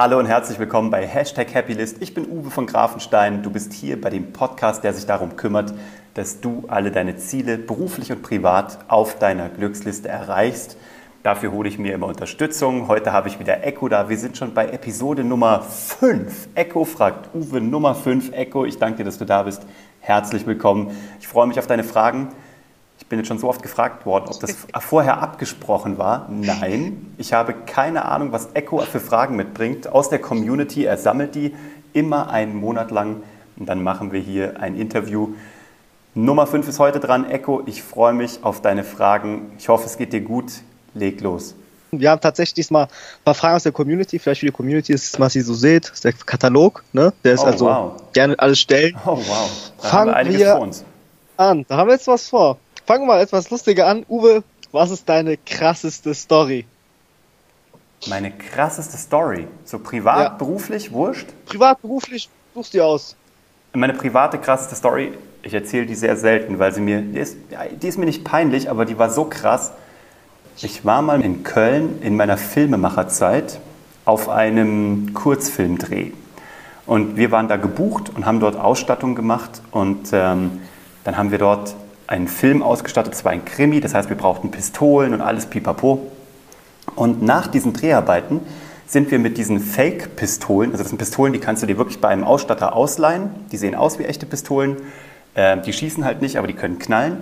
Hallo und herzlich willkommen bei Hashtag Happylist. Ich bin Uwe von Grafenstein. Du bist hier bei dem Podcast, der sich darum kümmert, dass du alle deine Ziele beruflich und privat auf deiner Glücksliste erreichst. Dafür hole ich mir immer Unterstützung. Heute habe ich wieder Echo da. Wir sind schon bei Episode Nummer 5. Echo fragt Uwe Nummer 5. Echo, ich danke dir, dass du da bist. Herzlich willkommen. Ich freue mich auf deine Fragen bin jetzt schon so oft gefragt worden, ob das vorher abgesprochen war. Nein, ich habe keine Ahnung, was Echo für Fragen mitbringt aus der Community. Er sammelt die immer einen Monat lang und dann machen wir hier ein Interview. Nummer 5 ist heute dran. Echo, ich freue mich auf deine Fragen. Ich hoffe, es geht dir gut. Leg los. Wir haben tatsächlich diesmal ein paar Fragen aus der Community. Vielleicht für die Community ist es, was ihr so seht, ist der Katalog. Ne? Der ist oh, also wow. gerne alles stellen. Oh wow. Da Fangen wir, wir an. Da haben wir jetzt was vor. Fangen wir mal etwas lustiger an. Uwe, was ist deine krasseste Story? Meine krasseste Story? So privat, ja. beruflich, wurscht? Privat, beruflich, suchst dir aus. Meine private krasseste Story, ich erzähle die sehr selten, weil sie mir, die ist, die ist mir nicht peinlich, aber die war so krass. Ich war mal in Köln in meiner Filmemacherzeit auf einem Kurzfilmdreh. Und wir waren da gebucht und haben dort Ausstattung gemacht. Und ähm, dann haben wir dort einen Film ausgestattet, es war ein Krimi, das heißt, wir brauchten Pistolen und alles pipapo. Und nach diesen Dreharbeiten sind wir mit diesen Fake-Pistolen, also das sind Pistolen, die kannst du dir wirklich bei einem Ausstatter ausleihen, die sehen aus wie echte Pistolen, äh, die schießen halt nicht, aber die können knallen.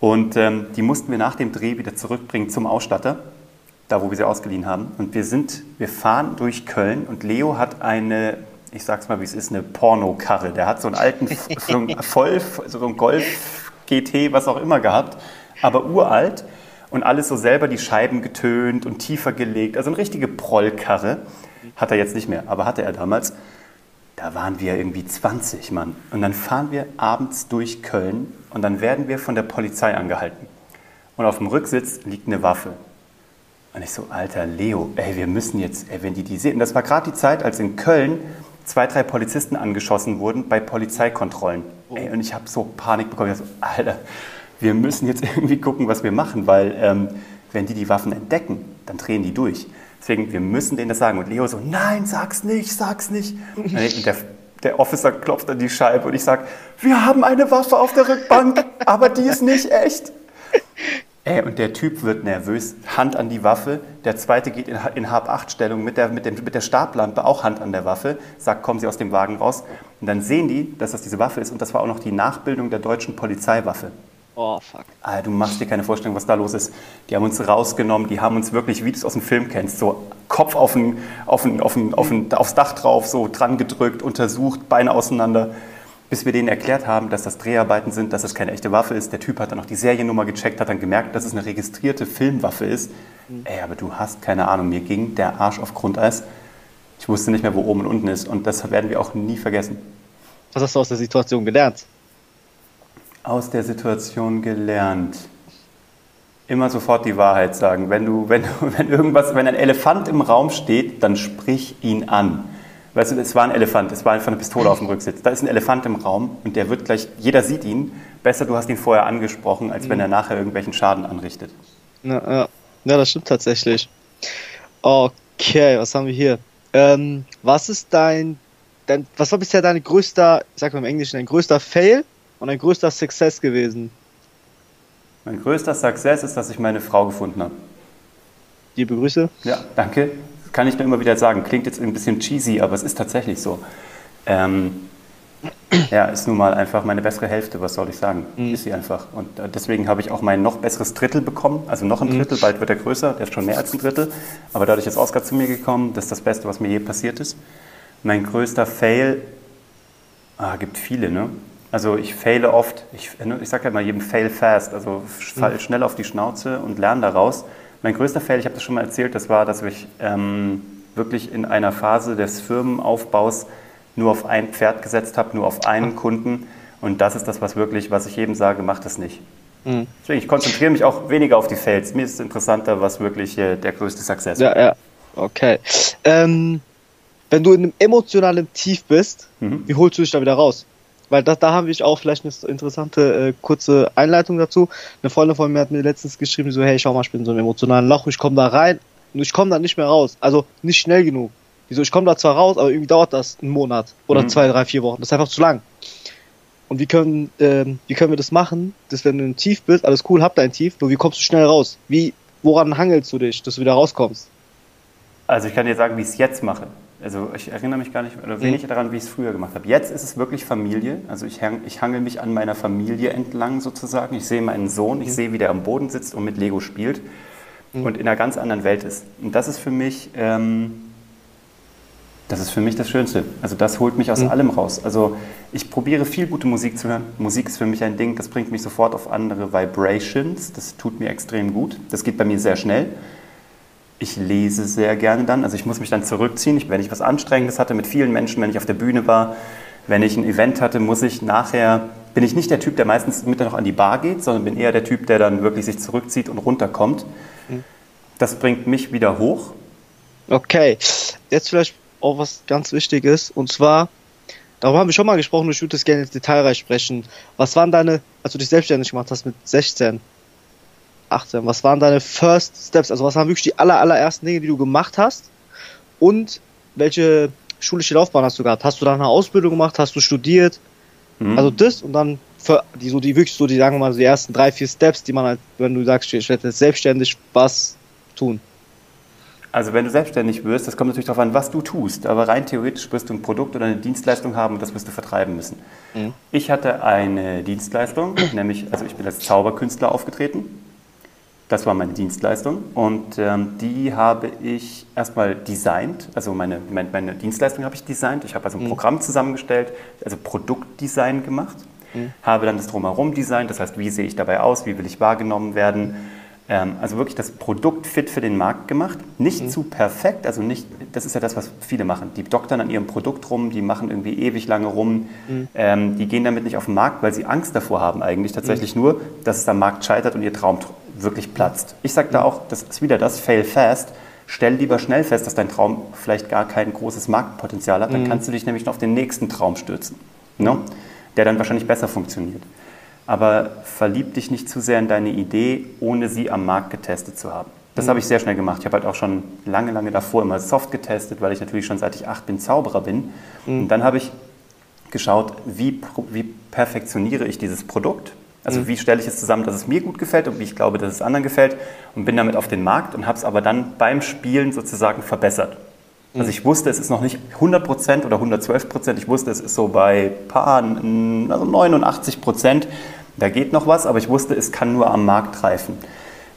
Und ähm, die mussten wir nach dem Dreh wieder zurückbringen zum Ausstatter, da wo wir sie ausgeliehen haben. Und wir sind, wir fahren durch Köln und Leo hat eine, ich sag's mal wie es ist, eine Pornokarre. Der hat so einen alten, so einen voll, so einen Golf GT, was auch immer gehabt, aber uralt und alles so selber die Scheiben getönt und tiefer gelegt. Also eine richtige Prollkarre. Hat er jetzt nicht mehr, aber hatte er damals. Da waren wir irgendwie 20 Mann. Und dann fahren wir abends durch Köln und dann werden wir von der Polizei angehalten. Und auf dem Rücksitz liegt eine Waffe. Und ich so, alter Leo, ey, wir müssen jetzt, ey, wenn die die sehen. Und das war gerade die Zeit, als in Köln zwei, drei Polizisten angeschossen wurden bei Polizeikontrollen. Oh. Ey, und ich habe so Panik bekommen. Ich so, Alter, wir müssen jetzt irgendwie gucken, was wir machen, weil ähm, wenn die die Waffen entdecken, dann drehen die durch. Deswegen, wir müssen denen das sagen. Und Leo so, nein, sag's nicht, sag's nicht. Und der, der Officer klopft an die Scheibe und ich sage, wir haben eine Waffe auf der Rückbank, aber die ist nicht echt. Ey, und der Typ wird nervös, Hand an die Waffe. Der zweite geht in, in Hab-8-Stellung mit der, mit, mit der Stablampe, auch Hand an der Waffe, sagt, kommen Sie aus dem Wagen raus. Und dann sehen die, dass das diese Waffe ist. Und das war auch noch die Nachbildung der deutschen Polizeiwaffe. Oh, fuck. Alter, du machst dir keine Vorstellung, was da los ist. Die haben uns rausgenommen, die haben uns wirklich, wie du es aus dem Film kennst, so Kopf auf ein, auf ein, auf ein, auf ein, aufs Dach drauf, so dran gedrückt, untersucht, Beine auseinander bis wir denen erklärt haben, dass das Dreharbeiten sind, dass es keine echte Waffe ist. Der Typ hat dann auch die Seriennummer gecheckt, hat dann gemerkt, dass es eine registrierte Filmwaffe ist. Mhm. Ey, aber du hast keine Ahnung, mir ging der Arsch auf Grundeis. Ich wusste nicht mehr, wo oben und unten ist und das werden wir auch nie vergessen. Was hast du aus der Situation gelernt? Aus der Situation gelernt. Immer sofort die Wahrheit sagen. Wenn, du, wenn, wenn, irgendwas, wenn ein Elefant im Raum steht, dann sprich ihn an. Weißt du, es war ein Elefant, es war einfach eine Pistole auf dem Rücksitz. Da ist ein Elefant im Raum und der wird gleich, jeder sieht ihn. Besser, du hast ihn vorher angesprochen, als wenn er nachher irgendwelchen Schaden anrichtet. Ja, ja. ja das stimmt tatsächlich. Okay, was haben wir hier? Ähm, was ist dein, dein, was war bisher dein größter, ich sag mal im Englischen, dein größter Fail und dein größter Success gewesen? Mein größter Success ist, dass ich meine Frau gefunden habe. Liebe Grüße. Ja, danke kann ich nur immer wieder sagen. Klingt jetzt ein bisschen cheesy, aber es ist tatsächlich so. Ähm, ja, ist nun mal einfach meine bessere Hälfte, was soll ich sagen? Mhm. Ist sie einfach. Und äh, deswegen habe ich auch mein noch besseres Drittel bekommen. Also noch ein mhm. Drittel, mhm. bald wird er größer, der ist schon mehr als ein Drittel. Aber dadurch ist Oscar zu mir gekommen. Das ist das Beste, was mir je passiert ist. Mein größter Fail, ah, gibt viele, ne? Also ich faile oft, ich, ich sage ja immer jedem Fail fast, also fall mhm. schnell auf die Schnauze und lerne daraus. Mein größter Fail, ich habe das schon mal erzählt, das war, dass ich ähm, wirklich in einer Phase des Firmenaufbaus nur auf ein Pferd gesetzt habe, nur auf einen Kunden. Und das ist das, was wirklich, was ich jedem sage, macht das nicht. Mhm. Deswegen, ich konzentriere mich auch weniger auf die Fails. Mir ist es interessanter, was wirklich äh, der größte Success ist. Ja, ja, okay. Ähm, wenn du in einem emotionalen Tief bist, mhm. wie holst du dich da wieder raus? Weil da, da habe ich auch vielleicht eine interessante äh, kurze Einleitung dazu. Eine Freundin von mir hat mir letztens geschrieben, so, hey, schau mal, ich bin so ein emotionalen Loch, ich komme da rein und ich komme da nicht mehr raus. Also nicht schnell genug. Wieso, ich komme da zwar raus, aber irgendwie dauert das einen Monat oder Mhm. zwei, drei, vier Wochen. Das ist einfach zu lang. Und wie können, ähm, wie können wir das machen, dass wenn du im Tief bist, alles cool, hab dein Tief, nur wie kommst du schnell raus? Wie, woran hangelst du dich, dass du wieder rauskommst? Also ich kann dir sagen, wie ich es jetzt mache. Also ich erinnere mich gar nicht oder wenig daran, wie ich es früher gemacht habe. Jetzt ist es wirklich Familie. Also ich, hang, ich hangel mich an meiner Familie entlang sozusagen. Ich sehe meinen Sohn, ich sehe, wie der am Boden sitzt und mit Lego spielt und in einer ganz anderen Welt ist. Und das ist für mich, ähm, das ist für mich das Schönste. Also das holt mich aus allem raus. Also ich probiere viel gute Musik zu hören. Musik ist für mich ein Ding, das bringt mich sofort auf andere Vibrations. Das tut mir extrem gut. Das geht bei mir sehr schnell. Ich lese sehr gerne dann, also ich muss mich dann zurückziehen. Ich, wenn ich was Anstrengendes hatte mit vielen Menschen, wenn ich auf der Bühne war, wenn ich ein Event hatte, muss ich nachher, bin ich nicht der Typ, der meistens mit noch an die Bar geht, sondern bin eher der Typ, der dann wirklich sich zurückzieht und runterkommt. Das bringt mich wieder hoch. Okay, jetzt vielleicht auch was ganz Wichtiges und zwar, darüber haben wir schon mal gesprochen, ich würde das gerne ins Detailreich sprechen. Was waren deine, als du dich selbstständig gemacht hast mit 16, 18, was waren deine First Steps? Also was waren wirklich die aller, allerersten Dinge, die du gemacht hast? Und welche schulische Laufbahn hast du gehabt? Hast du da eine Ausbildung gemacht? Hast du studiert? Mhm. Also das und dann die so die wirklich so die sagen wir mal so die ersten drei vier Steps, die man halt, wenn du sagst, ich werde jetzt selbstständig was tun. Also wenn du selbstständig wirst, das kommt natürlich darauf an, was du tust. Aber rein theoretisch wirst du ein Produkt oder eine Dienstleistung haben und das wirst du vertreiben müssen. Mhm. Ich hatte eine Dienstleistung, nämlich, also ich bin als Zauberkünstler aufgetreten. Das war meine Dienstleistung und ähm, die habe ich erstmal designt. Also meine, meine, meine Dienstleistung habe ich designt. Ich habe also ein Programm zusammengestellt, also Produktdesign gemacht. Habe dann das Drumherum designt, das heißt, wie sehe ich dabei aus, wie will ich wahrgenommen werden. Ähm, also wirklich das Produkt fit für den Markt gemacht. Nicht zu perfekt, also nicht, das ist ja das, was viele machen. Die doktern an ihrem Produkt rum, die machen irgendwie ewig lange rum. Ähm, die gehen damit nicht auf den Markt, weil sie Angst davor haben eigentlich tatsächlich nur, dass es am Markt scheitert und ihr Traum tr- wirklich platzt. Ich sage da auch, das ist wieder das, fail fast. Stell lieber schnell fest, dass dein Traum vielleicht gar kein großes Marktpotenzial hat. Dann kannst du dich nämlich noch auf den nächsten Traum stürzen, ne? der dann wahrscheinlich besser funktioniert. Aber verlieb dich nicht zu sehr in deine Idee, ohne sie am Markt getestet zu haben. Das habe ich sehr schnell gemacht. Ich habe halt auch schon lange, lange davor immer soft getestet, weil ich natürlich schon seit ich acht bin Zauberer bin. Und dann habe ich geschaut, wie, wie perfektioniere ich dieses Produkt. Also wie stelle ich es zusammen, dass es mir gut gefällt und wie ich glaube, dass es anderen gefällt. Und bin damit auf den Markt und habe es aber dann beim Spielen sozusagen verbessert. Also ich wusste, es ist noch nicht 100% oder 112%. Ich wusste, es ist so bei paar, also 89%. Da geht noch was, aber ich wusste, es kann nur am Markt reifen.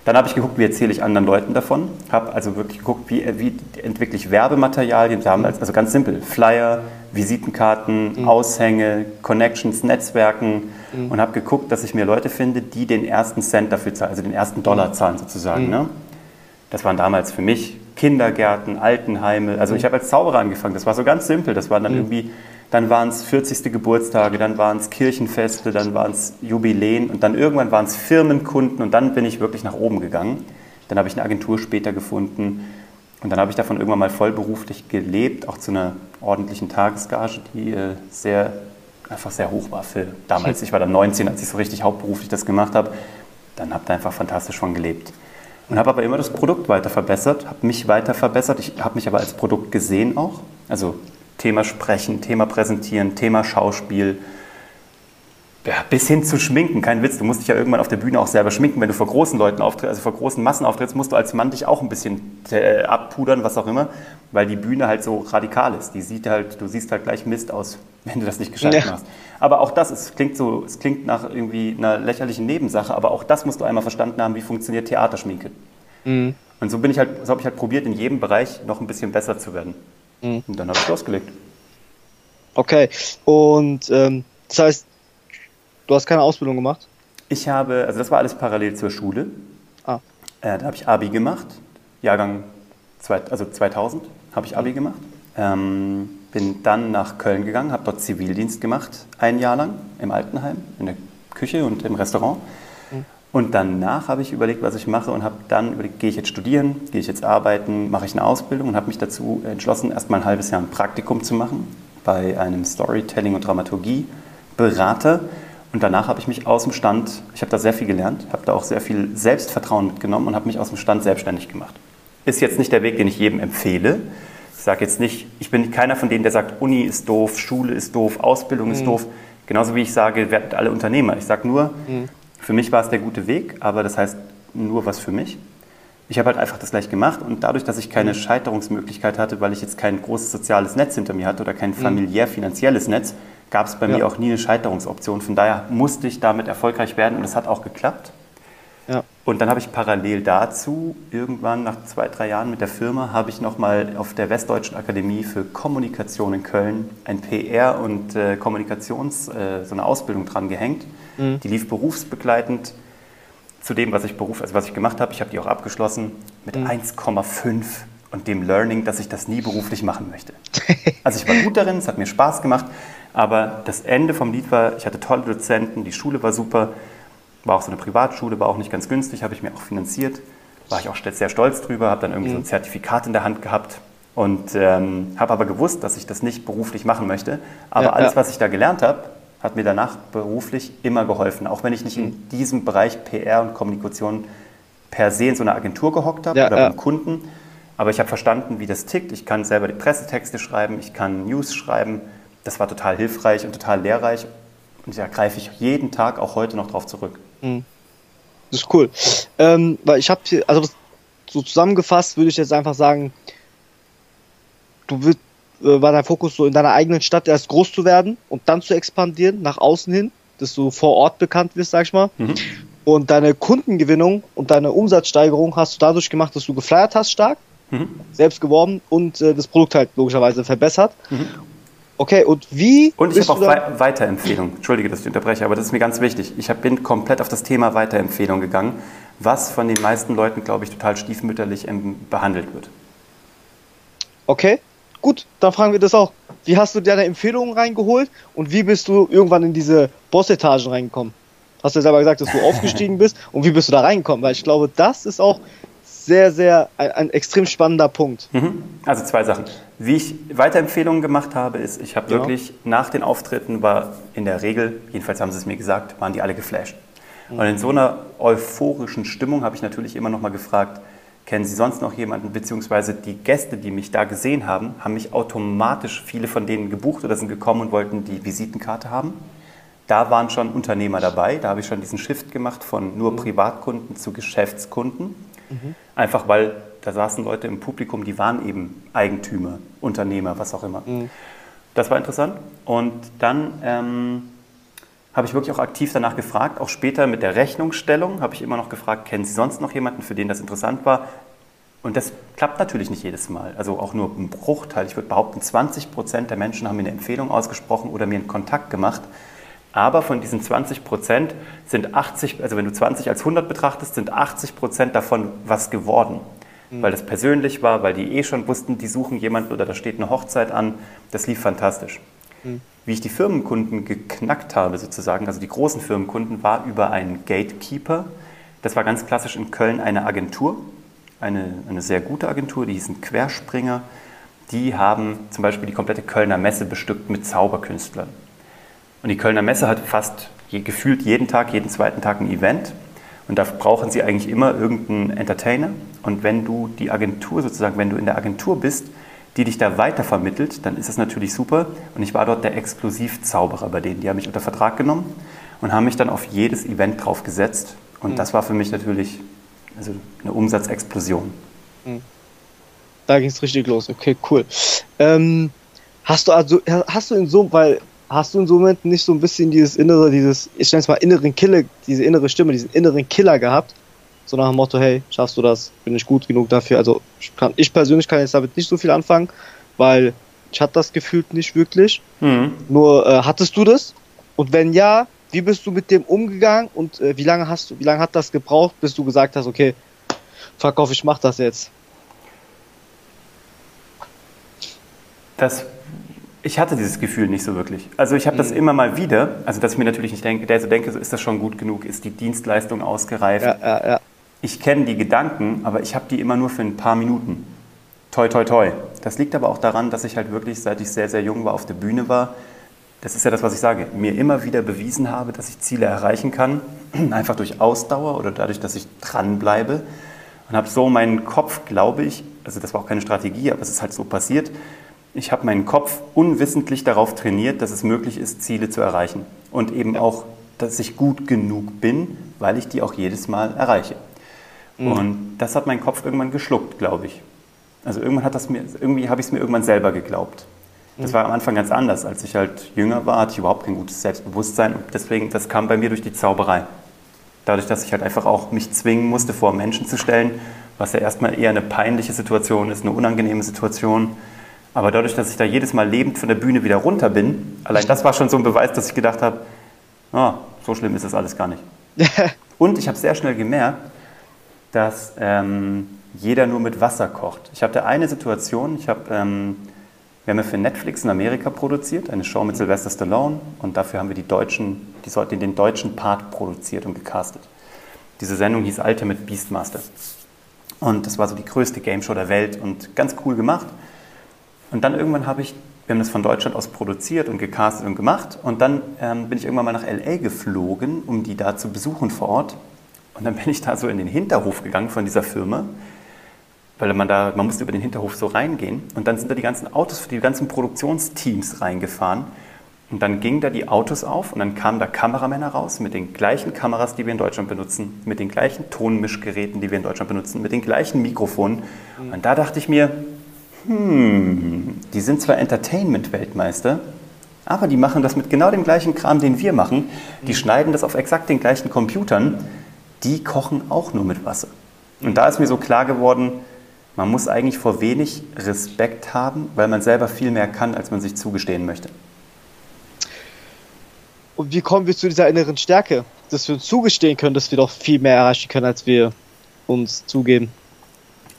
Dann habe ich geguckt, wie erzähle ich anderen Leuten davon. Habe also wirklich geguckt, wie, wie entwickle ich Werbematerialien. Wir haben als- also ganz simpel Flyer, Visitenkarten, Aushänge, Connections, Netzwerken und habe geguckt, dass ich mir Leute finde, die den ersten Cent dafür zahlen, also den ersten Dollar zahlen sozusagen. Ne? Das waren damals für mich Kindergärten, Altenheime. Also ich habe als Zauberer angefangen. Das war so ganz simpel. Das waren dann irgendwie, dann waren es 40. Geburtstage, dann waren es Kirchenfeste, dann waren es Jubiläen und dann irgendwann waren es Firmenkunden und dann bin ich wirklich nach oben gegangen. Dann habe ich eine Agentur später gefunden und dann habe ich davon irgendwann mal vollberuflich gelebt, auch zu einer ordentlichen Tagesgage, die äh, sehr einfach sehr hoch war für damals. Ich war dann 19, als ich so richtig hauptberuflich das gemacht habe. Dann habe ich einfach fantastisch von gelebt. Und habe aber immer das Produkt weiter verbessert, habe mich weiter verbessert. Ich habe mich aber als Produkt gesehen auch. Also Thema Sprechen, Thema Präsentieren, Thema Schauspiel. Ja, bis hin zu Schminken, kein Witz. Du musst dich ja irgendwann auf der Bühne auch selber schminken. Wenn du vor großen Leuten auftrittst, also vor großen Massen auftrittst, musst du als Mann dich auch ein bisschen äh, abpudern, was auch immer, weil die Bühne halt so radikal ist. Die sieht halt, du siehst halt gleich Mist aus, wenn du das nicht gescheit Ja. machst. Aber auch das ist, klingt so, es klingt nach irgendwie einer lächerlichen Nebensache, aber auch das musst du einmal verstanden haben, wie funktioniert Theaterschminke. Mhm. Und so bin ich halt, so habe ich halt probiert, in jedem Bereich noch ein bisschen besser zu werden. Mhm. Und dann habe ich losgelegt. Okay. Und ähm, das heißt, du hast keine Ausbildung gemacht? Ich habe, also das war alles parallel zur Schule. Ah. Äh, da habe ich Abi gemacht, Jahrgang zwei, also 2000 habe ich Abi gemacht. Ähm, bin dann nach Köln gegangen, habe dort Zivildienst gemacht, ein Jahr lang im Altenheim, in der Küche und im Restaurant. Und danach habe ich überlegt, was ich mache und habe dann überlegt, gehe ich jetzt studieren, gehe ich jetzt arbeiten, mache ich eine Ausbildung und habe mich dazu entschlossen, erst mal ein halbes Jahr ein Praktikum zu machen bei einem Storytelling- und Dramaturgie-Berater. Und danach habe ich mich aus dem Stand, ich habe da sehr viel gelernt, habe da auch sehr viel Selbstvertrauen mitgenommen und habe mich aus dem Stand selbstständig gemacht. Ist jetzt nicht der Weg, den ich jedem empfehle, Ich sage jetzt nicht, ich bin keiner von denen, der sagt, Uni ist doof, Schule ist doof, Ausbildung ist doof. Genauso wie ich sage, werdet alle Unternehmer. Ich sage nur, für mich war es der gute Weg, aber das heißt nur was für mich. Ich habe halt einfach das gleich gemacht und dadurch, dass ich keine Scheiterungsmöglichkeit hatte, weil ich jetzt kein großes soziales Netz hinter mir hatte oder kein familiär-finanzielles Netz, gab es bei Ja. mir auch nie eine Scheiterungsoption. Von daher musste ich damit erfolgreich werden und es hat auch geklappt. Ja. Und dann habe ich parallel dazu, irgendwann nach zwei, drei Jahren mit der Firma, habe ich nochmal auf der Westdeutschen Akademie für Kommunikation in Köln ein PR- und äh, Kommunikations-, äh, so eine Ausbildung dran gehängt. Die lief berufsbegleitend zu dem, was ich, Beruf, also was ich gemacht habe. Ich habe die auch abgeschlossen mit 1,5 und dem Learning, dass ich das nie beruflich machen möchte. Also ich war gut darin, es hat mir Spaß gemacht, aber das Ende vom Lied war, ich hatte tolle Dozenten, die Schule war super, war auch so eine Privatschule, war auch nicht ganz günstig, habe ich mir auch finanziert, war ich auch sehr stolz drüber, habe dann irgendwie so ein Zertifikat in der Hand gehabt und ähm, habe aber gewusst, dass ich das nicht beruflich machen möchte. Aber Ja, alles, ja. was ich da gelernt habe, hat mir danach beruflich immer geholfen, auch wenn ich nicht in diesem Bereich PR und Kommunikation per se in so einer Agentur gehockt habe Ja, oder beim Kunden. Aber ich habe verstanden, wie das tickt. Ich kann selber die Pressetexte schreiben, ich kann News schreiben. Das war total hilfreich und total lehrreich. Und da greife ich jeden Tag, auch heute noch drauf zurück. Das ist cool. Ähm, weil ich habe hier, also so zusammengefasst würde ich jetzt einfach sagen, du wirst, äh, war dein Fokus so in deiner eigenen Stadt erst groß zu werden und dann zu expandieren nach außen hin, dass du vor Ort bekannt wirst, sag ich mal. Und deine Kundengewinnung und deine Umsatzsteigerung hast du dadurch gemacht, dass du geflyert hast stark, selbst geworben und äh, das Produkt halt logischerweise verbessert. Okay, und wie Und ich habe auch Wei Weiterempfehlung. Entschuldige, dass ich unterbreche, aber das ist mir ganz wichtig. Ich hab, bin komplett auf das Thema Weiterempfehlung gegangen, was von den meisten Leuten, glaube ich, total stiefmütterlich ähm, behandelt wird. Okay, gut, dann fragen wir das auch. Wie hast du deine Empfehlungen reingeholt und wie bist du irgendwann in diese Bossetagen reingekommen? Hast du ja selber gesagt, dass du aufgestiegen bist und wie bist du da reingekommen? Weil ich glaube, das ist auch sehr, sehr ein, ein extrem spannender Punkt. Mhm. Also zwei Sachen. Wie ich Weiterempfehlungen gemacht habe, ist, ich habe Ja. wirklich nach den Auftritten war in der Regel, jedenfalls haben sie es mir gesagt, waren die alle geflasht. Und in so einer euphorischen Stimmung habe ich natürlich immer noch mal gefragt, kennen Sie sonst noch jemanden, beziehungsweise die Gäste, die mich da gesehen haben, haben mich automatisch, viele von denen gebucht oder sind gekommen und wollten die Visitenkarte haben. Da waren schon Unternehmer dabei, da habe ich schon diesen Shift gemacht von nur Privatkunden zu Geschäftskunden. Einfach weil da saßen Leute im Publikum, die waren eben Eigentümer, Unternehmer, was auch immer. Das war interessant. Und dann ähm, habe ich wirklich auch aktiv danach gefragt, auch später mit der Rechnungsstellung habe ich immer noch gefragt, kennen Sie sonst noch jemanden, für den das interessant war? Und das klappt natürlich nicht jedes Mal, also auch nur ein Bruchteil. Ich würde behaupten, 20 Prozent der Menschen haben mir eine Empfehlung ausgesprochen oder mir einen Kontakt gemacht. Aber von diesen 20 Prozent sind 80, also wenn du 20 als 100 betrachtest, sind 80 Prozent davon was geworden. Weil das persönlich war, weil die eh schon wussten, die suchen jemanden oder da steht eine Hochzeit an. Das lief fantastisch. Wie ich die Firmenkunden geknackt habe, sozusagen, also die großen Firmenkunden, war über einen Gatekeeper. Das war ganz klassisch in Köln eine Agentur, eine, eine sehr gute Agentur, die hießen Querspringer. Die haben zum Beispiel die komplette Kölner Messe bestückt mit Zauberkünstlern. Und die Kölner Messe hat fast je, gefühlt jeden Tag, jeden zweiten Tag ein Event. Und da brauchen sie eigentlich immer irgendeinen Entertainer. Und wenn du die Agentur sozusagen, wenn du in der Agentur bist, die dich da weitervermittelt, dann ist das natürlich super. Und ich war dort der Exklusivzauberer bei denen. Die haben mich unter Vertrag genommen und haben mich dann auf jedes Event draufgesetzt. Und das war für mich natürlich also eine Umsatzexplosion. Da ging es richtig los. Okay, cool. Ähm, hast du also, hast du in so, weil hast du in so Momenten nicht so ein bisschen dieses innere, dieses, ich nenne es mal inneren Killer, diese innere Stimme, diesen inneren Killer gehabt? So nach dem Motto, hey, schaffst du das? Bin ich gut genug dafür? Also ich, kann, ich persönlich kann jetzt damit nicht so viel anfangen, weil ich hatte das gefühlt nicht wirklich. Mhm. Nur äh, hattest du das? Und wenn ja, wie bist du mit dem umgegangen und äh, wie lange hast du, wie lange hat das gebraucht, bis du gesagt hast, okay, fuck off, ich mach das jetzt? Das, ich hatte dieses Gefühl nicht so wirklich. Also ich habe das immer mal wieder, also dass ich mir natürlich nicht denke, der so denke, so ist das schon gut genug, ist die Dienstleistung ausgereift. Ja, ja, ja. Ich kenne die Gedanken, aber ich habe die immer nur für ein paar Minuten. Toi, toi, toi. Das liegt aber auch daran, dass ich halt wirklich, seit ich sehr, sehr jung war, auf der Bühne war. Das ist ja das, was ich sage, mir immer wieder bewiesen habe, dass ich Ziele erreichen kann, einfach durch Ausdauer oder dadurch, dass ich dranbleibe. Und habe so meinen Kopf, glaube ich, also das war auch keine Strategie, aber es ist halt so passiert. Ich habe meinen Kopf unwissentlich darauf trainiert, dass es möglich ist, Ziele zu erreichen. Und eben ja. auch, dass ich gut genug bin, weil ich die auch jedes Mal erreiche. Mhm. Und das hat mein Kopf irgendwann geschluckt, glaube ich. Also irgendwann hat das mir, irgendwie habe ich es mir irgendwann selber geglaubt. Das mhm. war am Anfang ganz anders. Als ich halt jünger war, hatte ich überhaupt kein gutes Selbstbewusstsein. Und deswegen, das kam bei mir durch die Zauberei. Dadurch, dass ich halt einfach auch mich zwingen musste, vor Menschen zu stellen, was ja erstmal eher eine peinliche Situation ist, eine unangenehme Situation. Aber dadurch, dass ich da jedes Mal lebend von der Bühne wieder runter bin, allein das war schon so ein Beweis, dass ich gedacht habe, oh, so schlimm ist das alles gar nicht. Und ich habe sehr schnell gemerkt, dass ähm, jeder nur mit Wasser kocht. Ich hatte eine Situation, ich habe, ähm, wir haben ja für Netflix in Amerika produziert, eine Show mit Sylvester Stallone und dafür haben wir die deutschen, die, den deutschen Part produziert und gecastet. Diese Sendung hieß Ultimate Beastmaster. Und das war so die größte Game Show der Welt und ganz cool gemacht. Und dann irgendwann habe ich, wir haben das von Deutschland aus produziert und gecastet und gemacht. Und dann ähm, bin ich irgendwann mal nach LA geflogen, um die da zu besuchen vor Ort. Und dann bin ich da so in den Hinterhof gegangen von dieser Firma, weil man da, man musste über den Hinterhof so reingehen. Und dann sind da die ganzen Autos, die ganzen Produktionsteams reingefahren. Und dann gingen da die Autos auf und dann kamen da Kameramänner raus mit den gleichen Kameras, die wir in Deutschland benutzen, mit den gleichen Tonmischgeräten, die wir in Deutschland benutzen, mit den gleichen Mikrofonen. Mhm. Und da dachte ich mir, hm, die sind zwar Entertainment-Weltmeister, aber die machen das mit genau dem gleichen Kram, den wir machen. Die schneiden das auf exakt den gleichen Computern. Die kochen auch nur mit Wasser. Und da ist mir so klar geworden, man muss eigentlich vor wenig Respekt haben, weil man selber viel mehr kann, als man sich zugestehen möchte. Und wie kommen wir zu dieser inneren Stärke, dass wir uns zugestehen können, dass wir doch viel mehr erreichen können, als wir uns zugeben?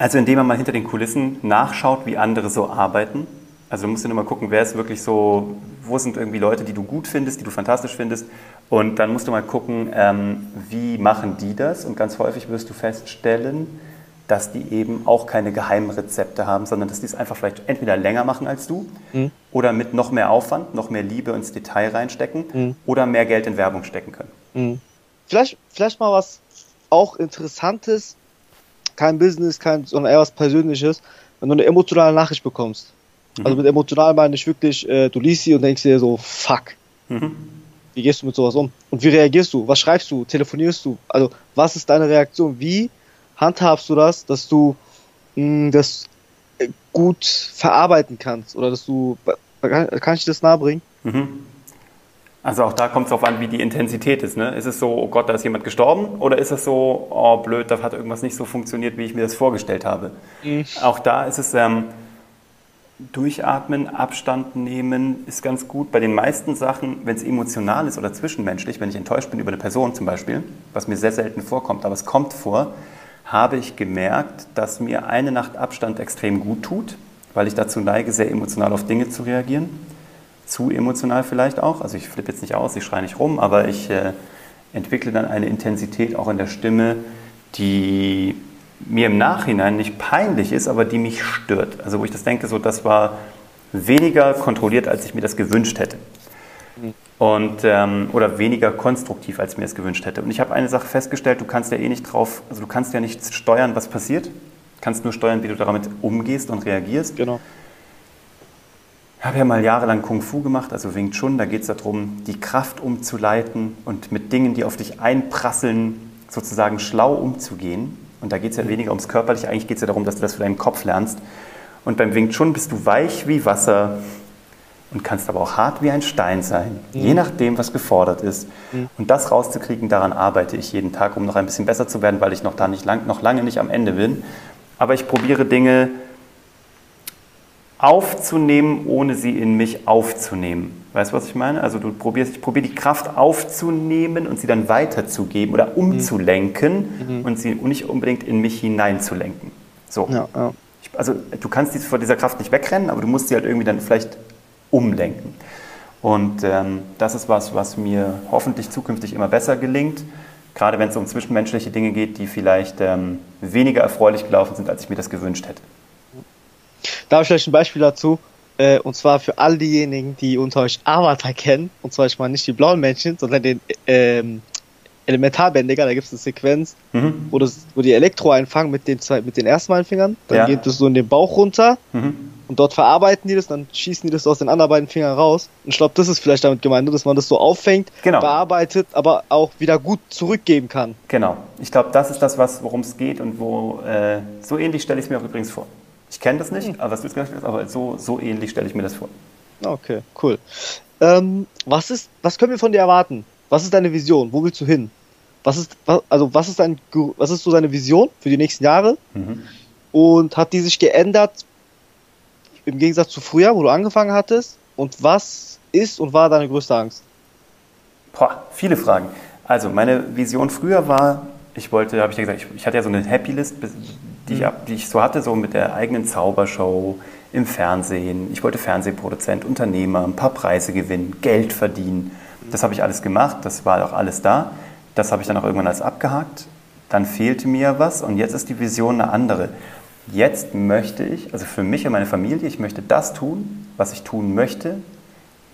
Also indem man mal hinter den Kulissen nachschaut, wie andere so arbeiten. Also du musst ja nur mal gucken, wer ist wirklich so, wo sind irgendwie Leute, die du gut findest, die du fantastisch findest. Und dann musst du mal gucken, ähm, wie machen die das. Und ganz häufig wirst du feststellen, dass die eben auch keine Geheimrezepte haben, sondern dass die es einfach vielleicht entweder länger machen als du mhm. oder mit noch mehr Aufwand, noch mehr Liebe ins Detail reinstecken mhm. oder mehr Geld in Werbung stecken können. Mhm. Vielleicht, vielleicht mal was auch Interessantes, kein Business, kein, sondern eher was Persönliches, wenn du eine emotionale Nachricht bekommst. Mhm. Also mit emotional meine ich wirklich, äh, du liest sie und denkst dir so, fuck. Mhm. Wie gehst du mit sowas um? Und wie reagierst du? Was schreibst du? Telefonierst du? Also, was ist deine Reaktion? Wie handhabst du das, dass du mh, mm, das äh, gut verarbeiten kannst oder dass du kann ich das nahebringen? Mhm. Also auch da kommt es darauf an, wie die Intensität ist. Ne? Ist es so, oh Gott, da ist jemand gestorben? Oder ist es so, oh blöd, da hat irgendwas nicht so funktioniert, wie ich mir das vorgestellt habe? Mhm. Auch da ist es ähm, durchatmen, Abstand nehmen, ist ganz gut. Bei den meisten Sachen, wenn es emotional ist oder zwischenmenschlich, wenn ich enttäuscht bin über eine Person zum Beispiel, was mir sehr selten vorkommt, aber es kommt vor, habe ich gemerkt, dass mir eine Nacht Abstand extrem gut tut, weil ich dazu neige, sehr emotional auf Dinge zu reagieren. Zu emotional vielleicht auch. Also ich flippe jetzt nicht aus, ich schreie nicht rum, aber ich äh, entwickle dann eine Intensität auch in der Stimme, die mir im Nachhinein nicht peinlich ist, aber die mich stört. Also wo ich das denke, so das war weniger kontrolliert, als ich mir das gewünscht hätte. Mhm und, ähm, oder weniger konstruktiv, als ich mir es gewünscht hätte. Und ich habe eine Sache festgestellt, du kannst ja eh nicht drauf, also du kannst ja nicht steuern, was passiert, du kannst nur steuern, wie du damit umgehst und reagierst. Genau. Ich habe ja mal jahrelang Kung Fu gemacht, also Wing Chun, da geht es darum, die Kraft umzuleiten und mit Dingen, die auf dich einprasseln, sozusagen schlau umzugehen. Und da geht es ja weniger ums Körperliche, eigentlich geht es ja darum, dass du das für deinen Kopf lernst. Und beim Wing Chun bist du weich wie Wasser, und kannst aber auch hart wie ein Stein sein, mhm. je nachdem, was gefordert ist. Mhm. Und das rauszukriegen, daran arbeite ich jeden Tag, um noch ein bisschen besser zu werden, weil ich noch, da nicht lang, noch lange nicht am Ende bin. Aber ich probiere Dinge aufzunehmen, ohne sie in mich aufzunehmen. Weißt du, was ich meine? Also du probierst, ich probiere die Kraft aufzunehmen und sie dann weiterzugeben oder umzulenken mhm. und sie nicht unbedingt in mich hineinzulenken. So. Ja, ja. also du kannst vor dieser Kraft nicht wegrennen, aber du musst sie halt irgendwie dann vielleicht umlenken. Und ähm, das ist was, was mir hoffentlich zukünftig immer besser gelingt, gerade wenn es um zwischenmenschliche Dinge geht, die vielleicht ähm, weniger erfreulich gelaufen sind, als ich mir das gewünscht hätte. Da habe ich vielleicht ein Beispiel dazu. Äh, und zwar für all diejenigen, die unter euch Avatar kennen. Und zwar ich meine nicht die blauen Männchen, sondern den ähm, Elementarbändiger, da gibt es eine Sequenz, Mhm. wo, das, wo die Elektro einfangen mit den, zwei, mit den ersten beiden Fingern, dann Ja. geht das so in den Bauch runter Mhm. und dort verarbeiten die das, dann schießen die das aus den anderen beiden Fingern raus. Und ich glaube, das ist vielleicht damit gemeint, ne, dass man das so auffängt, Genau. bearbeitet, aber auch wieder gut zurückgeben kann. Genau. Ich glaube, das ist das, was- worum es geht und wo äh, so ähnlich stelle ich es mir auch übrigens vor. Ich kenne das nicht, aber was du jetzt gesagt hast, aber so, so ähnlich stelle ich mir das vor. Okay, cool. Ähm, was ist, was können wir von dir erwarten? Was ist deine Vision? Wo willst du hin? Was ist, also was ist dein, was ist so deine Vision für die nächsten Jahre? Mhm. Und hat die sich geändert im Gegensatz zu früher, wo du angefangen hattest? Und was ist und war deine größte Angst? Boah, viele Fragen. Also, meine Vision früher war, ich wollte, habe ich ja gesagt, ich, ich hatte ja so eine Happy List, die, ich, ab- die ich so hatte, so mit der eigenen Zaubershow im Fernsehen. Ich wollte Fernsehproduzent, Unternehmer, ein paar Preise gewinnen, Geld verdienen. Das habe ich alles gemacht, das war auch alles da. Das habe ich dann auch irgendwann alles abgehakt. Dann fehlte mir was und jetzt ist die Vision eine andere. Jetzt möchte ich, also für mich und meine Familie, ich möchte das tun, was ich tun möchte,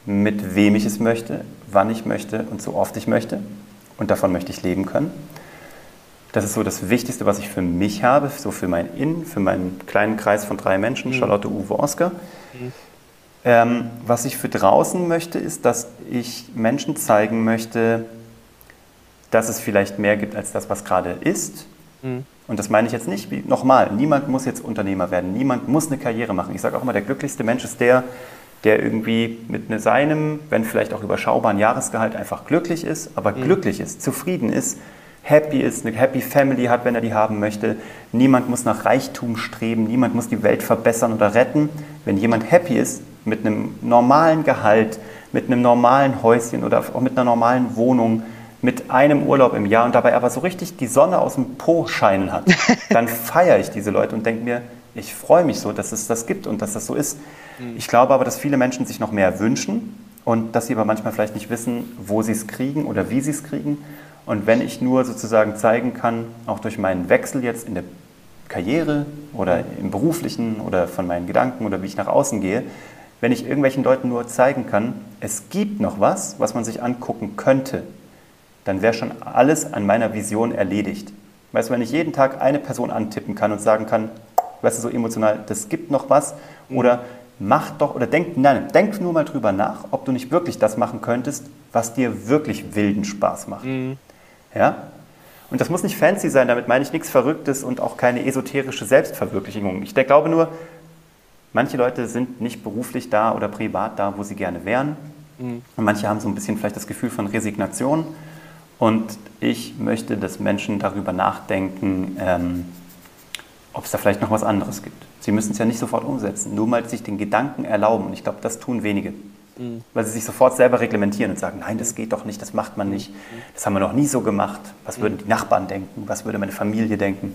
mit wem ich es möchte, wann ich möchte und so oft ich möchte. Und davon möchte ich leben können. Das ist so das Wichtigste, was ich für mich habe, so für mein In, für meinen kleinen Kreis von drei Menschen, Charlotte, Uwe, Oskar. Ähm, was ich für draußen möchte, ist, dass ich Menschen zeigen möchte, dass es vielleicht mehr gibt als das, was gerade ist. Und das meine ich jetzt nicht wie nochmal. Niemand muss jetzt Unternehmer werden. Niemand muss eine Karriere machen. Ich sage auch immer, der glücklichste Mensch ist der, der irgendwie mit ne- seinem, wenn vielleicht auch überschaubaren Jahresgehalt einfach glücklich ist, aber glücklich ist, zufrieden ist, happy ist, eine happy Family hat, wenn er die haben möchte. Niemand muss nach Reichtum streben, niemand muss die Welt verbessern oder retten. Wenn jemand happy ist, mit einem normalen Gehalt, mit einem normalen Häuschen oder auch mit einer normalen Wohnung, mit einem Urlaub im Jahr und dabei aber so richtig die Sonne aus dem Po scheinen hat, dann feiere ich diese Leute und denke mir, ich freue mich so, dass es das gibt und dass das so ist. Ich glaube aber, dass viele Menschen sich noch mehr wünschen und dass sie aber manchmal vielleicht nicht wissen, wo sie es kriegen oder wie sie es kriegen. Und wenn ich nur sozusagen zeigen kann, auch durch meinen Wechsel jetzt in der Karriere oder im beruflichen oder von meinen Gedanken oder wie ich nach außen gehe, wenn ich irgendwelchen Leuten nur zeigen kann, es gibt noch was, was man sich angucken könnte, dann wäre schon alles an meiner Vision erledigt. Weißt du, wenn ich jeden Tag eine Person antippen kann und sagen kann, weißt du, so emotional, das gibt noch was, oder mach doch, oder denk, nein, denk nur mal drüber nach, ob du nicht wirklich das machen könntest, was dir wirklich wilden Spaß macht. Ja? Und das muss nicht fancy sein, damit meine ich nichts Verrücktes und auch keine esoterische Selbstverwirklichung. Ich glaube nur, manche Leute sind nicht beruflich da oder privat da, wo sie gerne wären. Und manche haben so ein bisschen vielleicht das Gefühl von Resignation. Und ich möchte, dass Menschen darüber nachdenken, ähm, ob es da vielleicht noch was anderes gibt. Sie müssen es ja nicht sofort umsetzen, nur mal sich den Gedanken erlauben. Und ich glaube, das tun wenige. Weil sie sich sofort selber reglementieren und sagen, nein, das geht doch nicht, das macht man nicht. Das haben wir noch nie so gemacht. Was würden die Nachbarn denken? Was würde meine Familie denken?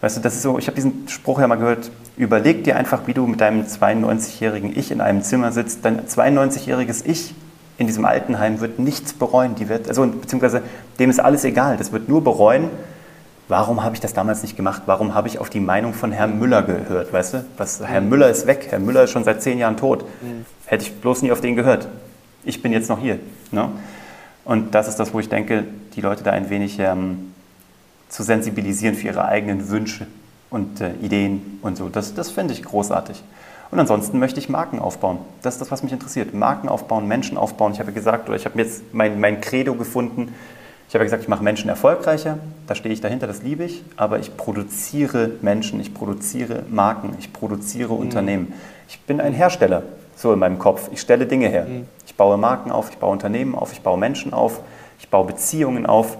Weißt du, das ist so, ich habe diesen Spruch ja mal gehört, überleg dir einfach, wie du mit deinem 92-jährigen Ich in einem Zimmer sitzt. Dein 92-jähriges Ich in diesem Altenheim wird nichts bereuen. Die wird, also, beziehungsweise dem ist alles egal. Das wird nur bereuen, warum habe ich das damals nicht gemacht? Warum habe ich auf die Meinung von Herrn Müller gehört? Weißt du, was, Herr Müller ist weg. Herr Müller ist schon seit zehn Jahren tot. Hätte ich bloß nie auf den gehört. Ich bin jetzt noch hier. Ne? Und das ist das, wo ich denke, die Leute da ein wenig ähm, zu sensibilisieren für ihre eigenen Wünsche und äh, Ideen und so. Das, das finde ich großartig. Und ansonsten möchte ich Marken aufbauen. Das ist das, was mich interessiert. Marken aufbauen, Menschen aufbauen. Ich habe gesagt, oder ich habe jetzt mein, mein Credo gefunden. Ich habe gesagt, ich mache Menschen erfolgreicher. Da stehe ich dahinter, das liebe ich. Aber ich produziere Menschen, ich produziere Marken, ich produziere Unternehmen. Ich bin ein Hersteller, so in meinem Kopf. Ich stelle Dinge her. Ich baue Marken auf, ich baue Unternehmen auf, ich baue Menschen auf, ich baue Beziehungen auf.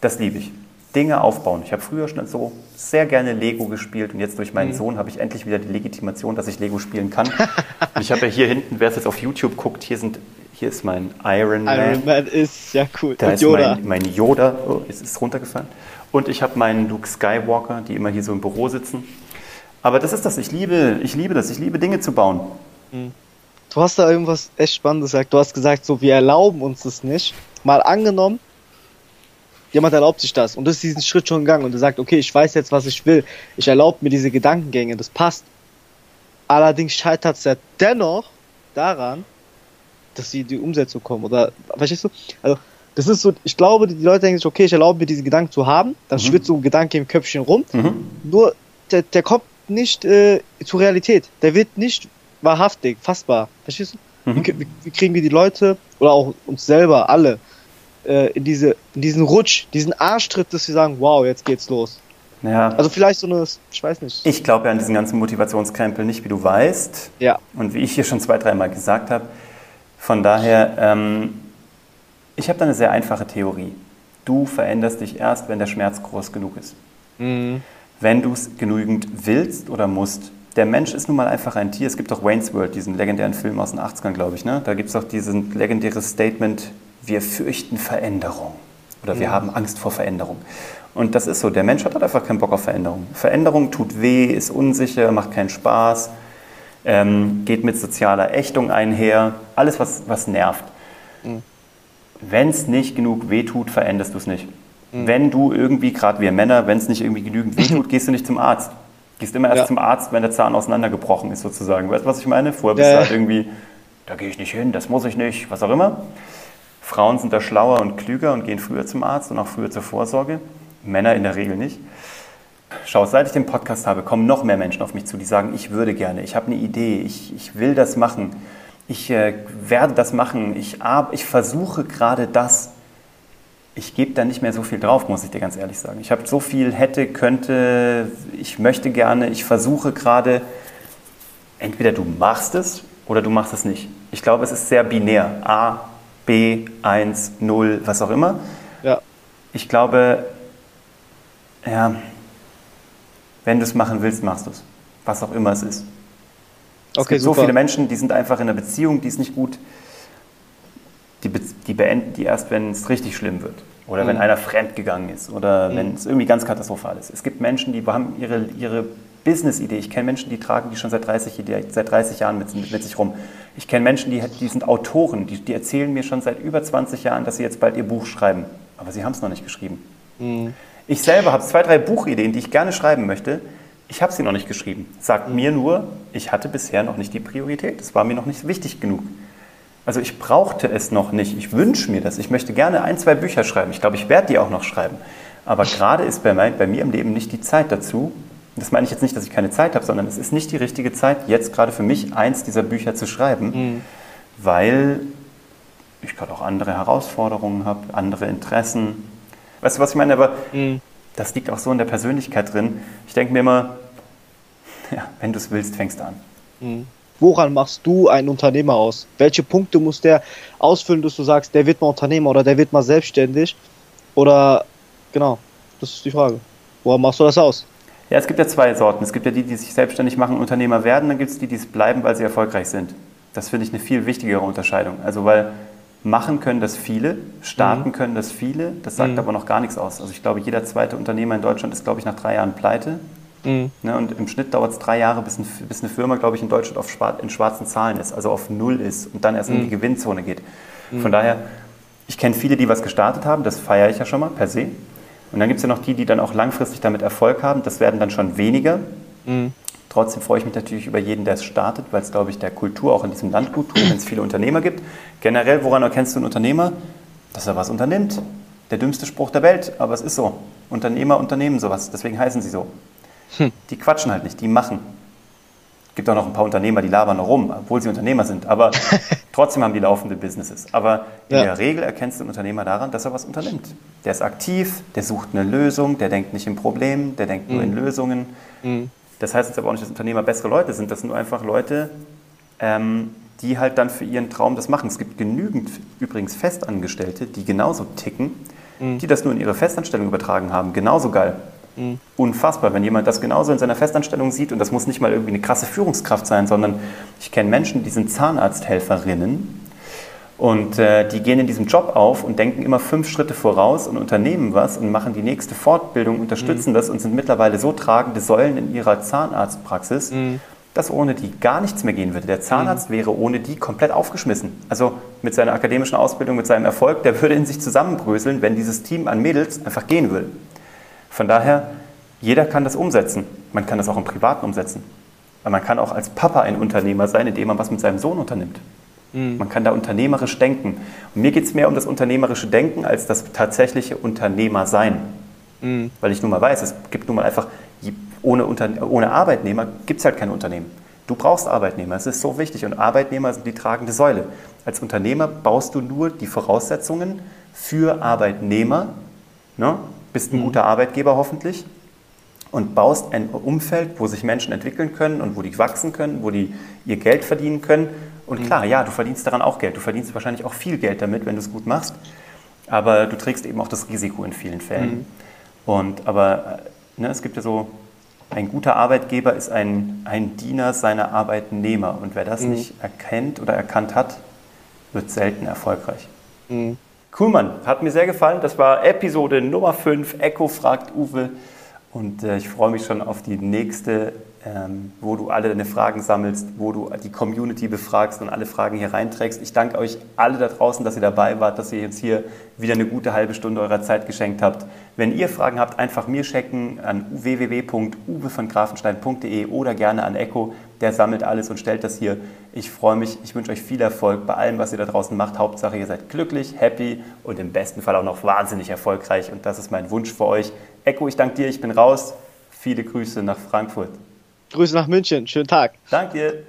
Das liebe ich. Dinge aufbauen. Ich habe früher schon so sehr gerne Lego gespielt und jetzt durch meinen Sohn habe ich endlich wieder die Legitimation, dass ich Lego spielen kann. und ich habe ja hier hinten, wer es jetzt auf YouTube guckt, hier, sind, hier ist mein Iron Man. Iron Man ist ja cool. Da Und ist Yoda. Mein, mein Yoda, oh, es ist runtergefallen. Und ich habe meinen Luke Skywalker, die immer hier so im Büro sitzen. Aber das ist das, ich liebe, ich liebe das, ich liebe Dinge zu bauen. Du hast da irgendwas echt Spannendes gesagt. Du hast gesagt, so, wir erlauben uns das nicht. Mal angenommen, jemand erlaubt sich das und ist diesen Schritt schon gegangen und er sagt, okay, ich weiß jetzt, was ich will. Ich erlaube mir diese Gedankengänge, das passt. Allerdings scheitert es ja dennoch daran, dass sie in die Umsetzung kommen. Oder, verstehst du? Also, Das ist so, ich glaube, die Leute denken sich, okay, ich erlaube mir diesen Gedanken zu haben, dann Mhm. schwirrt so ein Gedanke im Köpfchen rum, Mhm. nur der, der kommt nicht äh, zur Realität. Der wird nicht wahrhaftig, fassbar. Verstehst du? Mhm. Wie, wie, kriegen wir die Leute oder auch uns selber, alle, äh, in, diese, in diesen Rutsch, diesen Arschtritt, dass wir sagen, wow, jetzt geht's los. Ja. Also vielleicht so eine, ich weiß nicht. ich glaube ja an diesen ganzen Motivationskrempel nicht, wie du weißt. Ja. Und wie ich hier schon zwei, dreimal gesagt habe. Von daher, ähm, ich habe da eine sehr einfache Theorie. Du veränderst dich erst, wenn der Schmerz groß genug ist. Mhm. Wenn du es genügend willst oder musst. Der Mensch ist nun mal einfach ein Tier. Es gibt auch Wayne's World, diesen legendären Film aus den 80ern, glaube ich. Ne? Da gibt es auch diesen legendäres Statement, wir fürchten Veränderung. Oder wir haben Angst vor Veränderung. Und das ist so. Der Mensch hat halt einfach keinen Bock auf Veränderung. Veränderung tut weh, ist unsicher, macht keinen Spaß, ähm, geht mit sozialer Ächtung einher. Alles, was, was nervt. Wenn es nicht genug wehtut, veränderst du es nicht. Wenn du irgendwie, gerade wir Männer, wenn es nicht irgendwie genügend wehtut, gehst du nicht zum Arzt. Gehst immer erst Ja. zum Arzt, wenn der Zahn auseinandergebrochen ist, sozusagen. Weißt du, was ich meine? Vorher bist du halt irgendwie, da gehe ich nicht hin, das muss ich nicht, was auch immer. Frauen sind da schlauer und klüger und gehen früher zum Arzt und auch früher zur Vorsorge. Männer in der Regel nicht. Schau, seit ich den Podcast habe, kommen noch mehr Menschen auf mich zu, die sagen, ich würde gerne, ich habe eine Idee, ich, ich will das machen, ich äh, werde das machen, ich, ich versuche gerade das. Ich gebe da nicht mehr so viel drauf, muss ich dir ganz ehrlich sagen. Ich habe so viel hätte, könnte, ich möchte gerne, ich versuche gerade, entweder du machst es oder du machst es nicht. Ich glaube, es ist sehr binär. A, B, 1, 0, was auch immer. Ja. Ich glaube, ja, wenn du es machen willst, machst du es. Was auch immer es ist. Es Okay, gibt so super. viele Menschen, die sind einfach in einer Beziehung, die ist nicht gut. Die, die beenden die erst, wenn es richtig schlimm wird. Oder wenn Mhm. einer fremdgegangen ist. Oder wenn es irgendwie ganz katastrophal ist. Es gibt Menschen, die haben ihre, ihre Business-Idee. Ich kenne Menschen, die tragen die schon seit 30, Ide- seit 30 Jahren mit, mit, mit sich rum. Ich kenne Menschen, die, die sind Autoren. Die, die erzählen mir schon seit über 20 Jahren, dass sie jetzt bald ihr Buch schreiben. Aber sie haben es noch nicht geschrieben. Mhm. Ich selber habe zwei, drei Buchideen, die ich gerne schreiben möchte. Ich habe sie noch nicht geschrieben. Sagt mir nur, ich hatte bisher noch nicht die Priorität. Es war mir noch nicht wichtig genug. Also ich brauchte es noch nicht. Ich wünsche mir das. Ich möchte gerne ein, zwei Bücher schreiben. Ich glaube, ich werde die auch noch schreiben. Aber gerade ist bei, mein, bei mir im Leben nicht die Zeit dazu. Das meine ich jetzt nicht, dass ich keine Zeit habe, sondern es ist nicht die richtige Zeit, jetzt gerade für mich eins dieser Bücher zu schreiben, weil ich gerade auch andere Herausforderungen habe, andere Interessen. Weißt du, was ich meine? Aber Mhm. das liegt auch so in der Persönlichkeit drin. Ich denke mir immer, ja, wenn du es willst, fängst du an. Mhm. Woran machst du einen Unternehmer aus? Welche Punkte muss der ausfüllen, dass du sagst, der wird mal Unternehmer oder der wird mal selbstständig? Oder, genau, das ist die Frage. Woran machst du das aus? Ja, es gibt ja zwei Sorten. Es gibt ja die, die sich selbstständig machen, Unternehmer werden, dann gibt es die, die es bleiben, weil sie erfolgreich sind. Das finde ich eine viel wichtigere Unterscheidung. Also weil machen können das viele, starten können das viele, das sagt Mhm. aber noch gar nichts aus. Also ich glaube, jeder zweite Unternehmer in Deutschland ist, glaube ich, nach drei Jahren pleite. Mhm. Ne, und im Schnitt dauert es drei Jahre, bis, ein, bis eine Firma, glaube ich, in Deutschland auf schwar in schwarzen Zahlen ist, also auf Null ist und dann erst in die Gewinnzone geht. Von daher, ich kenne viele, die was gestartet haben, das feiere ich ja schon mal per se. Und dann gibt es ja noch die, die dann auch langfristig damit Erfolg haben, das werden dann schon weniger. Mhm. Trotzdem freue ich mich natürlich über jeden, der es startet, weil es, glaube ich, der Kultur auch in diesem Land gut tut, wenn es viele Unternehmer gibt. Generell, woran erkennst du einen Unternehmer? Dass er was unternimmt. Der dümmste Spruch der Welt, aber es ist so. Unternehmer unternehmen sowas, deswegen heißen sie so. Die quatschen halt nicht, die machen. Es gibt auch noch ein paar Unternehmer, die labern noch rum, obwohl sie Unternehmer sind, aber trotzdem haben die laufende Businesses. Aber in Ja. der Regel erkennst du einen Unternehmer daran, dass er was unternimmt. Der ist aktiv, der sucht eine Lösung, der denkt nicht in Problemen, der denkt nur in Lösungen. Mhm. Das heißt jetzt aber auch nicht, dass Unternehmer bessere Leute sind. Das sind nur einfach Leute, ähm, die halt dann für ihren Traum das machen. Es gibt genügend übrigens Festangestellte, die genauso ticken, die das nur in ihre Festanstellung übertragen haben. Genauso geil. Unfassbar, wenn jemand das genauso in seiner Festanstellung sieht und das muss nicht mal irgendwie eine krasse Führungskraft sein, sondern ich kenne Menschen, die sind Zahnarzthelferinnen und äh, die gehen in diesem Job auf und denken immer fünf Schritte voraus und unternehmen was und machen die nächste Fortbildung, unterstützen das und sind mittlerweile so tragende Säulen in ihrer Zahnarztpraxis, dass ohne die gar nichts mehr gehen würde. Der Zahnarzt wäre ohne die komplett aufgeschmissen. Also mit seiner akademischen Ausbildung, mit seinem Erfolg, der würde in sich zusammenbröseln, wenn dieses Team an Mädels einfach gehen würde. Von daher, jeder kann das umsetzen. Man kann das auch im Privaten umsetzen. Aber man kann auch als Papa ein Unternehmer sein, indem man was mit seinem Sohn unternimmt. Mhm. Man kann da unternehmerisch denken. Und mir geht es mehr um das unternehmerische Denken als das tatsächliche Unternehmersein. Mhm. Weil ich nun mal weiß, es gibt nun mal einfach, ohne, Unter ohne Arbeitnehmer gibt es halt kein Unternehmen. Du brauchst Arbeitnehmer, es ist so wichtig und Arbeitnehmer sind die tragende Säule. Als Unternehmer baust du nur die Voraussetzungen für Arbeitnehmer, ne? Bist ein mhm. guter Arbeitgeber hoffentlich und baust ein Umfeld, wo sich Menschen entwickeln können und wo die wachsen können, wo die ihr Geld verdienen können. Und mhm. klar, ja, du verdienst daran auch Geld. Du verdienst wahrscheinlich auch viel Geld damit, wenn du es gut machst. Aber du trägst eben auch das Risiko in vielen Fällen. Mhm. Und aber ne, es gibt ja so, ein guter Arbeitgeber ist ein, ein Diener seiner Arbeitnehmer. Und wer das mhm. nicht erkennt oder erkannt hat, wird selten erfolgreich. Cool, Mann. Hat mir sehr gefallen. Das war Episode Nummer 5. Echo fragt Uwe. Und äh, ich freue mich schon auf die nächste, ähm, wo du alle deine Fragen sammelst, wo du die Community befragst und alle Fragen hier reinträgst. Ich danke euch alle da draußen, dass ihr dabei wart, dass ihr jetzt hier wieder eine gute halbe Stunde eurer Zeit geschenkt habt. Wenn ihr Fragen habt, einfach mir checken an www.uwevongrafenstein.de oder gerne an Echo. Der sammelt alles und stellt das hier. Ich freue mich. Ich wünsche euch viel Erfolg bei allem, was ihr da draußen macht. Hauptsache, ihr seid glücklich, happy und im besten Fall auch noch wahnsinnig erfolgreich. Und das ist mein Wunsch für euch. Echo, ich danke dir, ich bin raus. Viele Grüße nach Frankfurt. Grüße nach München, schönen Tag. Danke.